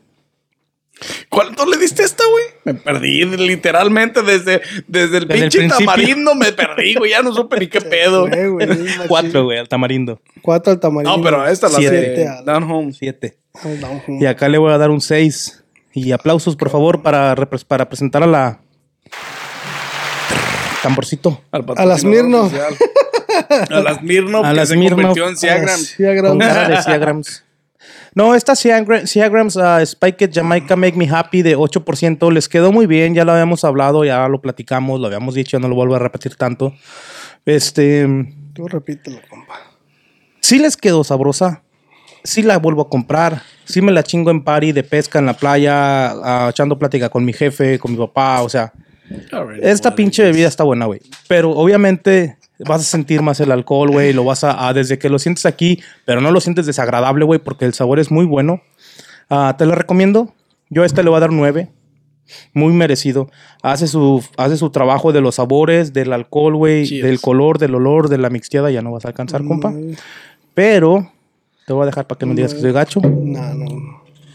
¿Cuánto le diste a esta, güey? Me perdí literalmente desde, desde el Desde pinche tamarindo me perdí, güey. Ya no supe ni qué pedo. Es machín. 4, güey, al tamarindo. Cuatro al tamarindo. No, pero esta la Siete. de Down Home. 7. Al down home. Y acá le voy a dar un 6. Y aplausos, por favor, para, para presentar a la. Tamborcito. Al A las oficial. A las Smirnoff. A que las se Smirnoff. convirtió en Ciagram. Sí, No, esta Ciagrams uh, Spiked Jamaica Make Me Happy de 8% les quedó muy bien, ya lo habíamos hablado, ya lo platicamos, lo habíamos dicho, ya no lo vuelvo a repetir tanto. Este, Tú repítelo, compa. sí les quedó sabrosa, sí la vuelvo a comprar, sí me la chingo en party de pesca en la playa, ah, echando plática con mi jefe, con mi papá, o sea, esta pinche bebida está buena, güey. Pero obviamente vas a sentir más el alcohol, güey. Lo vas a, a- desde que lo sientes aquí, pero no lo sientes desagradable, güey, porque el sabor es muy bueno. Ah, te lo recomiendo. Yo a este le voy a dar 9. Muy merecido. Hace su, hace su trabajo de los sabores, del alcohol, güey, del color, del olor, de la mixteada. Ya no vas a alcanzar, compa. Pero te voy a dejar para que no digas que soy gacho. No, no.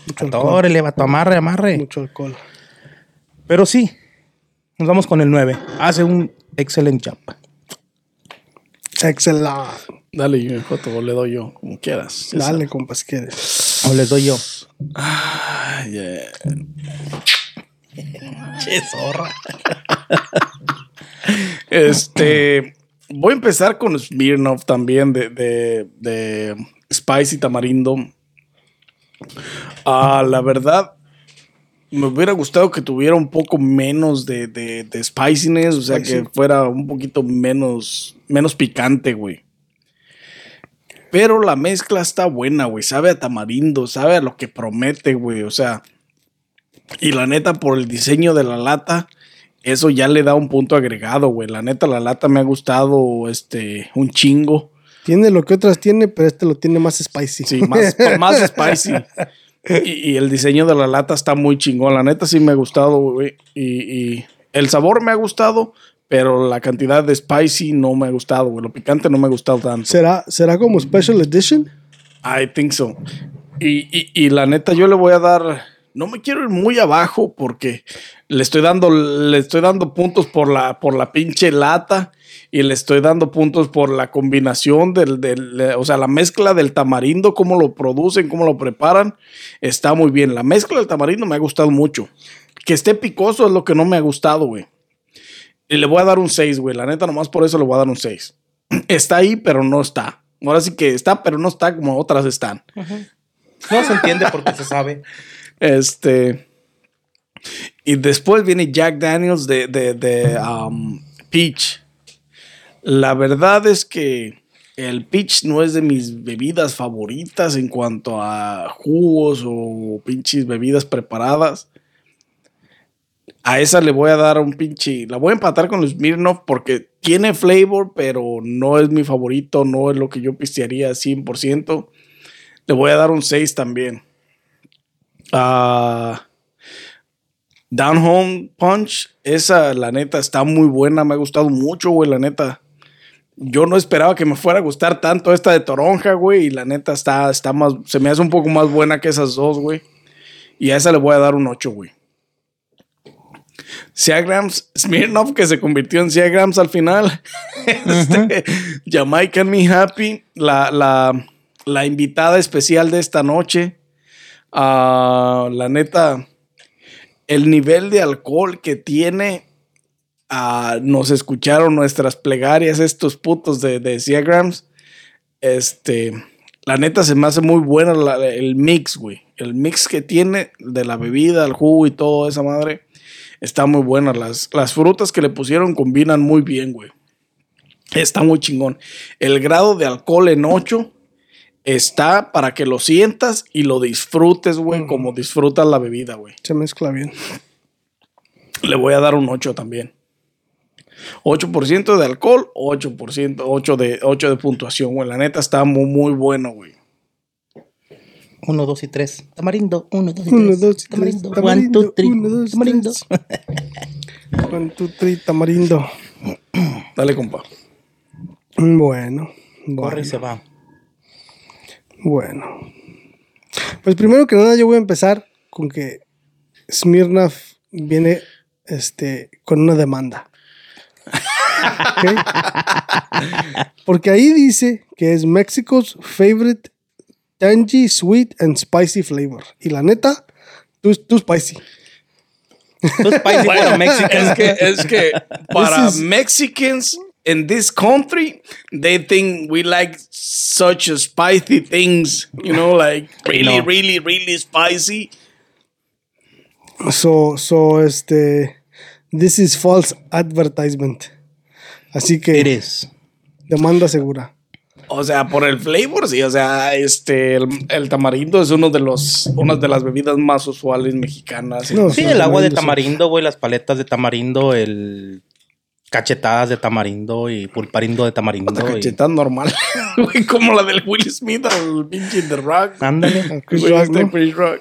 Mucho alcohol. Órale, vato, amarre, amarre. Mucho alcohol. Pero sí, nos vamos con el 9. Hace un excelente job. Excelente. Dale, yo, Joto, o le doy yo, como quieras. Dale, compas, quieres. O les doy yo. sabes. Yeah. Che, zorra. Este, voy a empezar con Smirnoff también de, de, de Spicy Tamarindo. Ah, la verdad, me hubiera gustado que tuviera un poco menos de, de, de spiciness, o sea, que fuera un poquito menos, menos picante, güey. Pero la mezcla está buena, güey. Sabe a tamarindo, sabe a lo que promete, güey. O sea, y la neta, por el diseño de la lata, eso ya le da un punto agregado, güey. La neta, la lata me ha gustado este, un chingo. Tiene lo que otras tiene, pero este lo tiene más spicy. Sí, más, más spicy. Y, y el diseño de la lata está muy chingón. La neta sí me ha gustado, güey. Y, y el sabor me ha gustado, pero la cantidad de spicy no me ha gustado, güey. Lo picante no me ha gustado tanto. ¿Será, ¿Será como Special Edition? I think so. Y, y, y la neta, yo le voy a dar. No me quiero ir muy abajo porque le estoy dando, le estoy dando puntos por la, por la pinche lata y le estoy dando puntos por la combinación del, del, o sea, la mezcla del tamarindo, cómo lo producen, cómo lo preparan, está muy bien. La mezcla del tamarindo me ha gustado mucho. Que esté picoso es lo que no me ha gustado, güey. Y le voy a dar un 6, güey. La neta, nomás por eso le voy a dar un 6. Está ahí, pero no está. Ahora sí que está, pero no está como otras están. No se entiende porque se sabe. Este. Y después viene Jack Daniels de, de, de, um, Peach. La verdad es que el Peach no es de mis bebidas favoritas en cuanto a jugos o pinches bebidas preparadas. A esa le voy a dar un pinche. La voy a empatar con los Smirnoff porque tiene flavor, pero no es mi favorito, no es lo que yo pistearía 100%. Le voy a dar un 6 también. Ah, Down Home Punch, esa la neta está muy buena, me ha gustado mucho, güey, la neta. Yo no esperaba que me fuera a gustar tanto esta de Toronja, güey, y la neta está, está más, se me hace un poco más buena que esas dos, güey. Y a esa le voy a dar un 8, güey. Seagrams, Smirnoff, que se convirtió en Seagrams al final. Este, Jamaican Me Happy, la, la, la invitada especial de esta noche. Ah, la neta, el nivel de alcohol que tiene. Nos escucharon nuestras plegarias, estos putos de, de Seagrams. Este, la neta se me hace muy buena la- el mix, güey. El mix que tiene de la bebida, el jugo y todo esa madre. Está muy buena. Las, las frutas que le pusieron combinan muy bien, güey. Está muy chingón. El grado de alcohol en 8 está para que lo sientas y lo disfrutes, güey, como disfrutas la bebida, güey. Se mezcla bien. Le voy a dar un 8 también. 8% de alcohol, 8%, 8 de, 8 de puntuación, güey. La neta está muy, muy bueno, güey. Uno, dos y tres. Tamarindo. Uno, dos y Uno, tres. dos y tres. Tamarindo. One, Tamarindo. two, three. Uno, dos, Tamarindo. tres. One, two, three, tamarindo. Dale, compa. Bueno. Bueno. Corre y se va. Bueno. Pues primero que nada yo voy a empezar con que Smirnoff viene este, con una demanda. Porque ahí dice que es Mexico's favorite tangy, sweet and spicy flavor. Y la neta, tú, tú spicy. Tú spicy Mexican. Es que, es que para is- Mexicans in this country, they think we like such spicy things, you know, like really, No. really, really spicy. So, so, este, this is false advertisement. Así que is. demanda segura. O sea, por el flavor, sí. O sea, este, el, el tamarindo es uno de los, una de las bebidas más usuales mexicanas. No, Sí, el agua de tamarindo, güey, las paletas de tamarindo, el cachetadas de tamarindo y pulparindo de tamarindo. Otra y- cacheta normal, güey, como la del Will Smith al pinche The Rock. Ándale. Chris Rock, este ¿no? Chris Rock.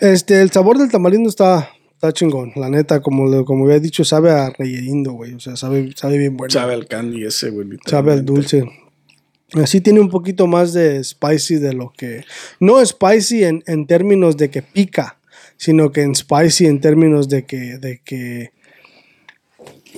Este, el sabor del tamarindo está, está chingón. La neta, como, como había dicho, sabe a reyerindo, güey. O sea, sabe, sabe bien bueno. Sabe al candy ese, güey. Sabe al dulce. Así tiene un poquito más de spicy de lo que... No spicy en, en términos de que pica, sino que en spicy en términos de que... De que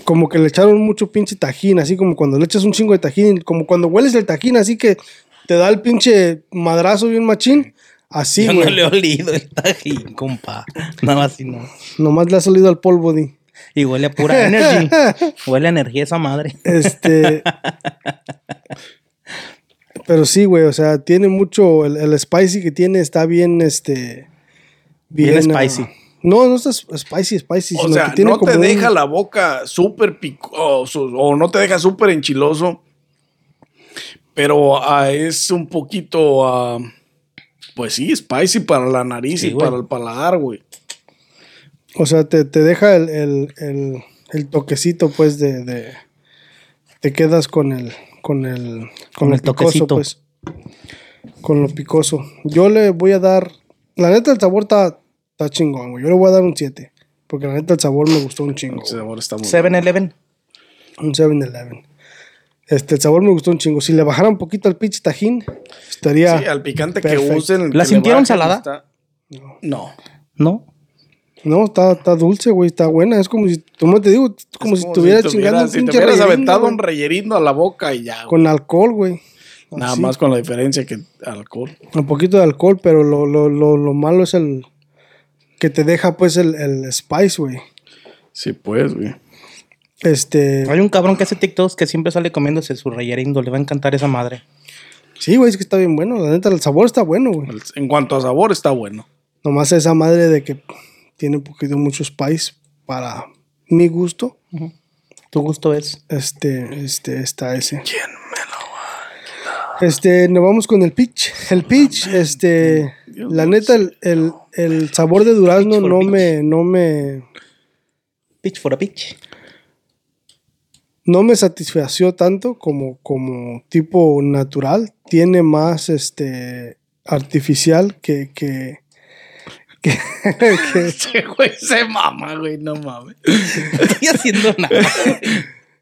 como que le echaron mucho pinche tajín, así como cuando le echas un chingo de tajín, como cuando hueles el tajín, así que te da el pinche madrazo bien machín. Así, Yo no güey. le he olido el tajín, compa. No, así no. Nomás le ha salido al polvo, di. Y huele a pura energy. Huele a energía esa madre. Este. pero sí, güey, o sea, tiene mucho. El, el spicy que tiene está bien, este. Bien ah, spicy. no, no está spicy, spicy. O sino sea, que tiene no te un- deja la boca súper picoso o no te deja súper enchiloso. Pero ah, es un poquito, ah, pues sí, spicy para la nariz Sí, y güey. para el paladar, güey. O sea, te, te deja el, el, el, el toquecito, pues, de, de- Te quedas con el. Con el. Con, el picoso, toquecito. pues. Con lo picoso. Yo le voy a dar. La neta, el sabor está, está chingón, güey. Yo le voy a dar un 7. Porque la neta, el sabor me gustó un chingo. El sabor está muy 7-Eleven. Un 7-Eleven. Este, el sabor me gustó un chingo. Si le bajara un poquito al pitch tajín, estaría. Sí, al picante que Perfecto. usen. ¿La que sintieron salada? está- No. ¿No? No, está, está dulce, güey. Está buena. Es como si, como te digo, es como si estuviera chingando un si te pinche hubieras reyerindo, aventado güey, un reyerindo a la boca y ya, güey. Con alcohol, güey. Nada Así. más con la diferencia que alcohol. Un poquito de alcohol, pero lo, lo, lo, lo malo es el. Que te deja, pues, el, el spice, güey. Sí, pues, güey. Este. Hay un cabrón que hace TikToks que siempre sale comiéndose su reyerindo. Le va a encantar esa madre. Sí, güey, es que está bien bueno. La neta, el sabor está bueno, güey. En cuanto a sabor, está bueno. Nomás esa madre de que tiene un poquito mucho spice para mi gusto. Tu gusto es. Este, este, está ese. Este, nos vamos con el peach. El peach, este, la neta, el, el, el sabor de durazno Peach no peach. me, no me, Pitch for a pitch. No me satisfació tanto como, como tipo natural. Tiene más, este, artificial que, que, que, que- Ese güey se mama, güey, no mames. No estoy haciendo nada.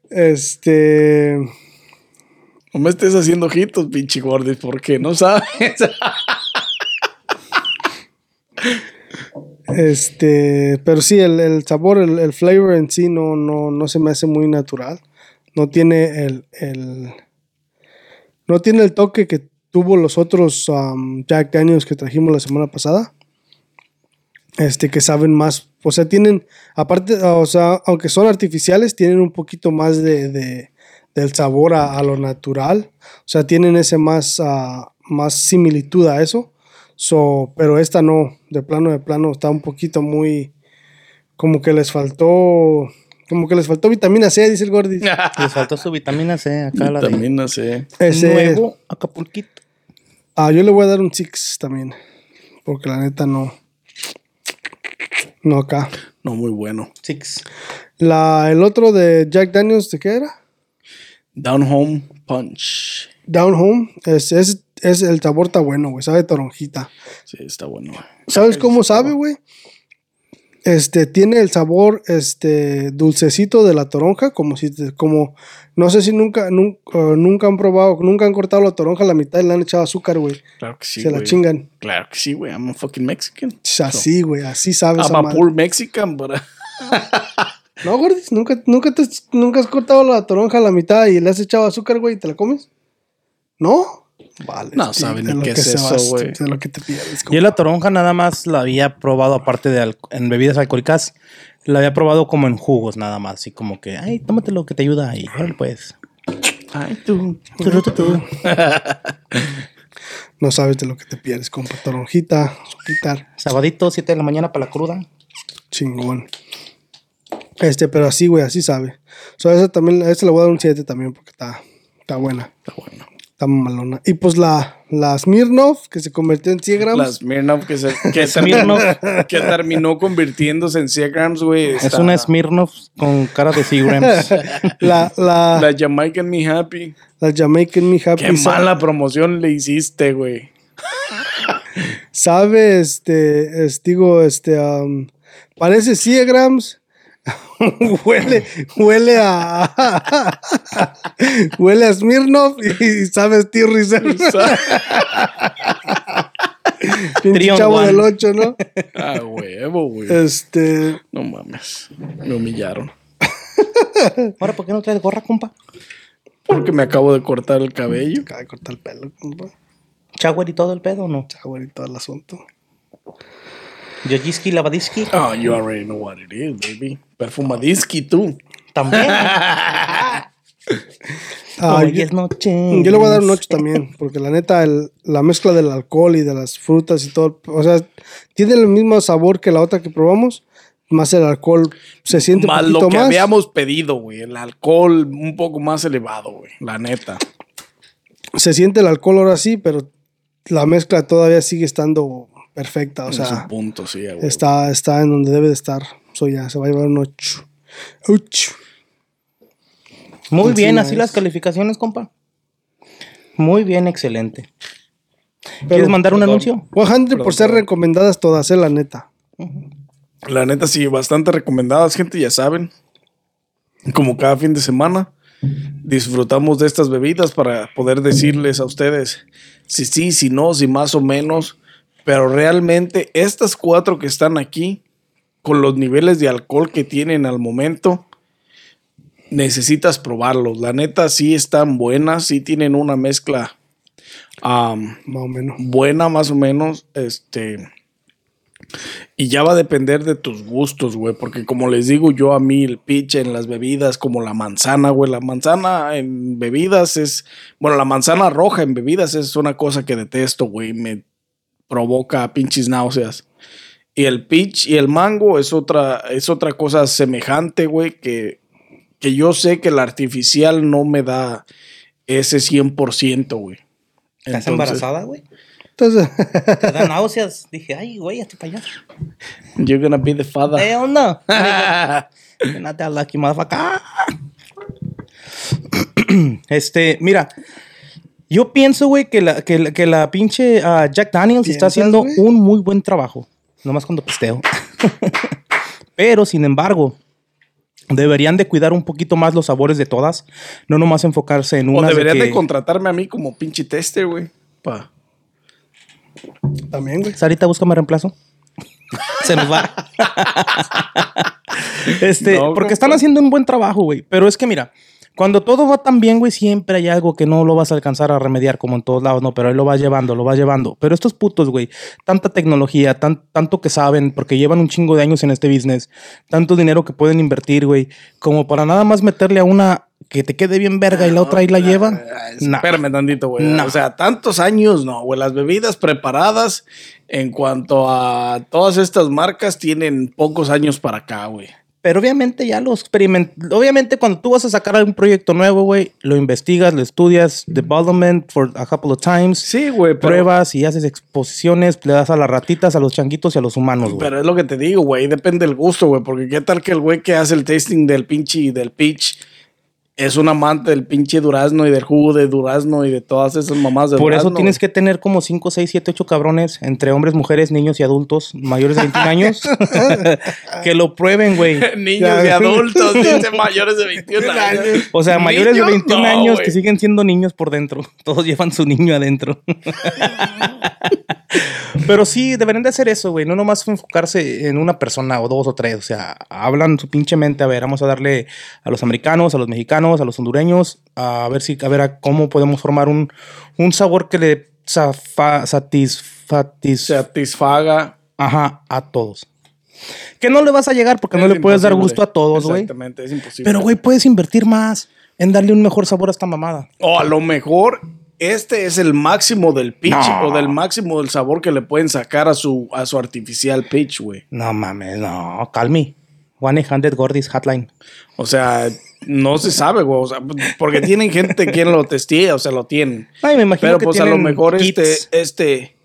este, No me estés haciendo ojitos, pinche gordis, porque no sabes. Este, pero sí, el, el sabor, el, el flavor en sí no, no, no se me hace muy natural. No tiene el, el- no tiene el toque que tuvo los otros um, Jack Daniels que trajimos la semana pasada. Este, que saben más, o sea, tienen, aparte, o sea, aunque son artificiales, tienen un poquito más de, de- del sabor a, lo natural. O sea, tienen ese más, ah, más similitud a eso. So, pero esta no, de plano, de plano, está un poquito muy, como que les faltó, como que les faltó vitamina C, dice el Gordy. Le faltó su vitamina C acá la de También no sé. Ese- nuevo Acapulquito. Ah, yo le voy a dar un six también, porque la neta no, no acá. No, muy bueno. Six. La, el otro de Jack Daniels, ¿de qué era? Down Home Punch. Down Home, es, es, es el sabor está bueno, güey, sabe toronjita. Sí, está bueno. güey. ¿Sabes cómo sabe, güey? Este, tiene el sabor, este, dulcecito de la toronja, como si, te- como, no sé si nunca, nunca, nunca han probado, nunca han cortado la toronja a la mitad y le han echado azúcar, güey. Claro que sí. Se la chingan. Claro que sí, güey. I'm a fucking Mexican. Así, güey, así sabe I'm a poor Mexican, but. No, gordis, nunca, nunca, te, nunca has cortado la toronja a la mitad y le has echado azúcar, güey, y te la comes. ¿No? Vale. No saben de ni qué es eso, güey. De lo que te pierdes. Yo la toronja nada más la había probado aparte de en bebidas alcohólicas. La había probado como en jugos nada más. Así como que, ay, tómate lo que te ayuda ahí. Pues. Ay, tú. Tu, tu, tu. No sabes de lo que te pierdes, compa. Toronjita, quitar. Sabadito, 7 de la mañana para la cruda. Chingón. Este, pero así, güey, así sabe. O sea, esa también, a esa le voy a dar un 7 también porque está, está buena. Está bueno. Está malona. Y pues la, la Smirnoff, que se convirtió en 100 gramos. La Smirnoff que, se, que, Smirnoff. que terminó convirtiéndose en 100 grams, güey. Es está- una Smirnoff con cara de Seagrams. La, la, La Jamaican Me Happy. la Jamaican Me Happy. Qué Sa- mala promoción le hiciste, güey. sabe, este, es- digo, este, parece 100 grams. huele, huele a, huele a Smirnoff y sabe Steve Rizal. Pinche chavo one. del 8, ¿no? Ah, huevo, güey. Este, No mames. Me humillaron. Ahora, ¿por qué no traes gorra, compa? Porque me acabo de cortar el cabello. acaba de cortar el pelo, compa. Shower y todo el pedo, ¿o ¿no? Chavo y todo el asunto. Yojiski, lavadiski. Oh, you already know what it is, baby. Perfumadiski, tú. También. Ah, Hoy yo, es noche. yo le voy a dar un 8 también, porque la neta, el- la mezcla del alcohol y de las frutas y todo, o sea, tiene el mismo sabor que la otra que probamos, más el alcohol se siente un Más poquito lo que más. habíamos pedido, güey. El alcohol un poco más elevado, güey. La neta. Se siente el alcohol ahora sí, pero la mezcla todavía sigue estando perfecta, o en sea, su punto, sí, güey. está, está en donde debe de estar. So ya, se va a llevar un 8. 8. Muy Encima bien, así es- las calificaciones, compa. Muy bien, excelente. ¿Quieres mandar un perdón. anuncio? 100 por ser recomendadas todas, eh, la neta. La neta, sí, bastante recomendadas, gente, ya saben. Como cada fin de semana, disfrutamos de estas bebidas para poder decirles a ustedes si sí, si no, si más o menos. Pero realmente, estas cuatro que están aquí, con los niveles de alcohol que tienen al momento, necesitas probarlos. La neta, sí están buenas, sí tienen una mezcla am, Más o menos. buena más o menos, este... Y ya va a depender de tus gustos, güey, porque como les digo yo a mí el pitch en las bebidas como la manzana, güey, la manzana en bebidas es, bueno, la manzana roja en bebidas es una cosa que detesto, güey, me provoca pinches náuseas. Y el peach y el mango es otra, es otra cosa semejante, güey, que, que yo sé que la artificial no me da ese 100%, güey. ¿Estás Entonces- embarazada, güey? Entonces, Te da náuseas. Dije, ay, güey, para allá. You're gonna be the father. Hell no. You're not that lucky, motherfucker. Este, mira. Yo pienso, güey, que la, que, la- que la pinche ah, Jack Daniels está ¿Piensas, haciendo un muy buen trabajo. Nomás cuando pisteo. Pero, sin embargo, deberían de cuidar un poquito más los sabores de todas. No nomás enfocarse en O una. deberían de, que... contratarme a mí como pinche tester, güey. Pa. también, güey. Sarita, búscame reemplazo. Se nos va. este, No, porque están haciendo un buen trabajo, güey. Pero es que mira, cuando todo va tan bien, güey, siempre hay algo que no lo vas a alcanzar a remediar como en todos lados, no, pero ahí lo vas llevando, lo vas llevando. Pero estos putos, güey, tanta tecnología, tan, tanto que saben, porque llevan un chingo de años en este business, tanto dinero que pueden invertir, güey, como para nada más meterle a una que te quede bien verga y la otra ahí la lleva. Nah. Espérame tantito, güey. No. O sea, tantos años, no, güey. Las bebidas preparadas en cuanto a todas estas marcas tienen pocos años para acá, güey. Pero obviamente ya lo experiment... Obviamente cuando tú vas a sacar un proyecto nuevo, güey, lo investigas, lo estudias, development for a couple of times, Sí, güey, pero, pruebas y haces exposiciones, le das a las ratitas, a los changuitos y a los humanos, güey. pero es lo que te digo, güey. Depende del gusto, güey. Porque qué tal que el güey que hace el tasting del pinche del peach es un amante del pinche durazno y del jugo de durazno y de todas esas mamás de Por eso tienes güey. que tener como 5, 6, 7, 8 cabrones entre hombres, mujeres, niños y adultos mayores de 21 años que lo prueben, güey. Niños y adultos, dice mayores de 21 años. O sea, mayores de Niños, 21 no, años güey. que siguen siendo niños por dentro. Todos llevan su niño adentro. Pero sí, deberían de hacer eso, güey. No nomás enfocarse en una persona o dos o tres. O sea, hablan su pinche mente. A ver, vamos a darle a los americanos, a los mexicanos, a los hondureños, a ver si, a ver a cómo podemos formar un, un sabor que le safa- Satisfaga. ajá, a todos. Que no le vas a llegar porque no le puedes dar gusto a todos, güey. Exactamente, es imposible. Pero, güey, puedes invertir más en darle un mejor sabor a esta mamada. O a lo mejor este es el máximo del pitch No. o del máximo del sabor que le pueden sacar a su, a su artificial pitch, güey. No mames, no, calme. 1-800 Gordis Hotline. O sea, no se sabe, güey. O sea, porque tienen gente quien lo testea, o sea, lo tienen. Ay, me imagino Pero que pues a lo mejor este, este,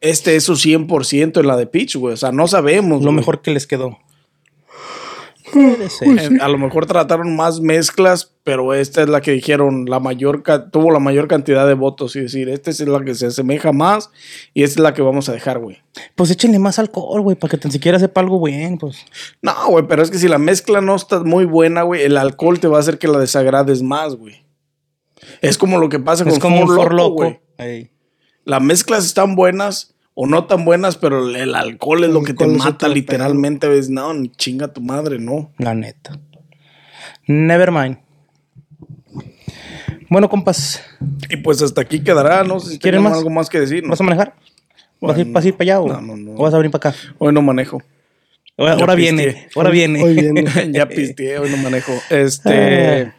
este es su 100% en la de pitch, güey. O sea, no sabemos. Lo güey. mejor que les quedó. Puede ser. Eh, a lo mejor trataron más mezclas, pero esta es la que dijeron la mayor tuvo la mayor cantidad de votos y decir, esta es la que se asemeja más y esta es la que vamos a dejar, güey. Pues échenle más alcohol, güey, para que tan siquiera sepa algo bien, pues. No, güey, pero es que si la mezcla no está muy buena, güey, el alcohol te va a hacer que la desagrades más, güey. Es como lo que pasa Es con como loco. güey. Ey. Las mezclas están buenas o no tan buenas, pero el alcohol es El lo que te mata literalmente. Ves, no, ni chinga tu madre, no. La neta. Never mind. Bueno, compas, Y pues hasta aquí quedará, no si ¿Quieren tienen más? algo más que decir. ¿no? ¿vas a manejar? ¿Vas, a ir, vas a ir para allá o, no, no, no. o vas a venir para acá? Hoy no manejo. Ahora, Ya ahora pisteé. viene, ahora viene. Hoy viene. ya pisteé, hoy no manejo. Este.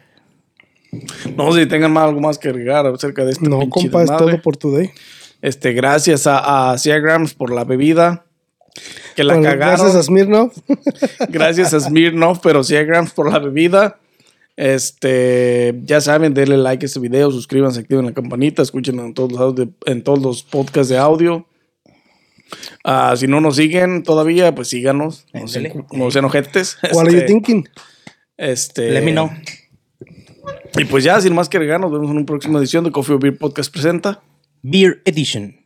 No sé si tengan más, algo más que agregar acerca de este No, compa, es todo por today. Este, gracias a, a Ciagrams por la bebida. Que la Bueno, cagaron. Gracias a Smirnov. Gracias a Smirnoff, pero Ciagrams por la bebida. Este, ya saben, denle like a este video, suscríbanse, activen la campanita, escuchen en todos los, audio- en todos los podcasts de audio. Ah, si no nos siguen todavía, pues síganos. No sean, Ándele. no sean ojetes. What are you Este, thinking? Este, Let me know. Y pues ya, sin más que agregar, nos vemos en una próxima edición de Coffee or Beer Podcast presenta. Beer Edition.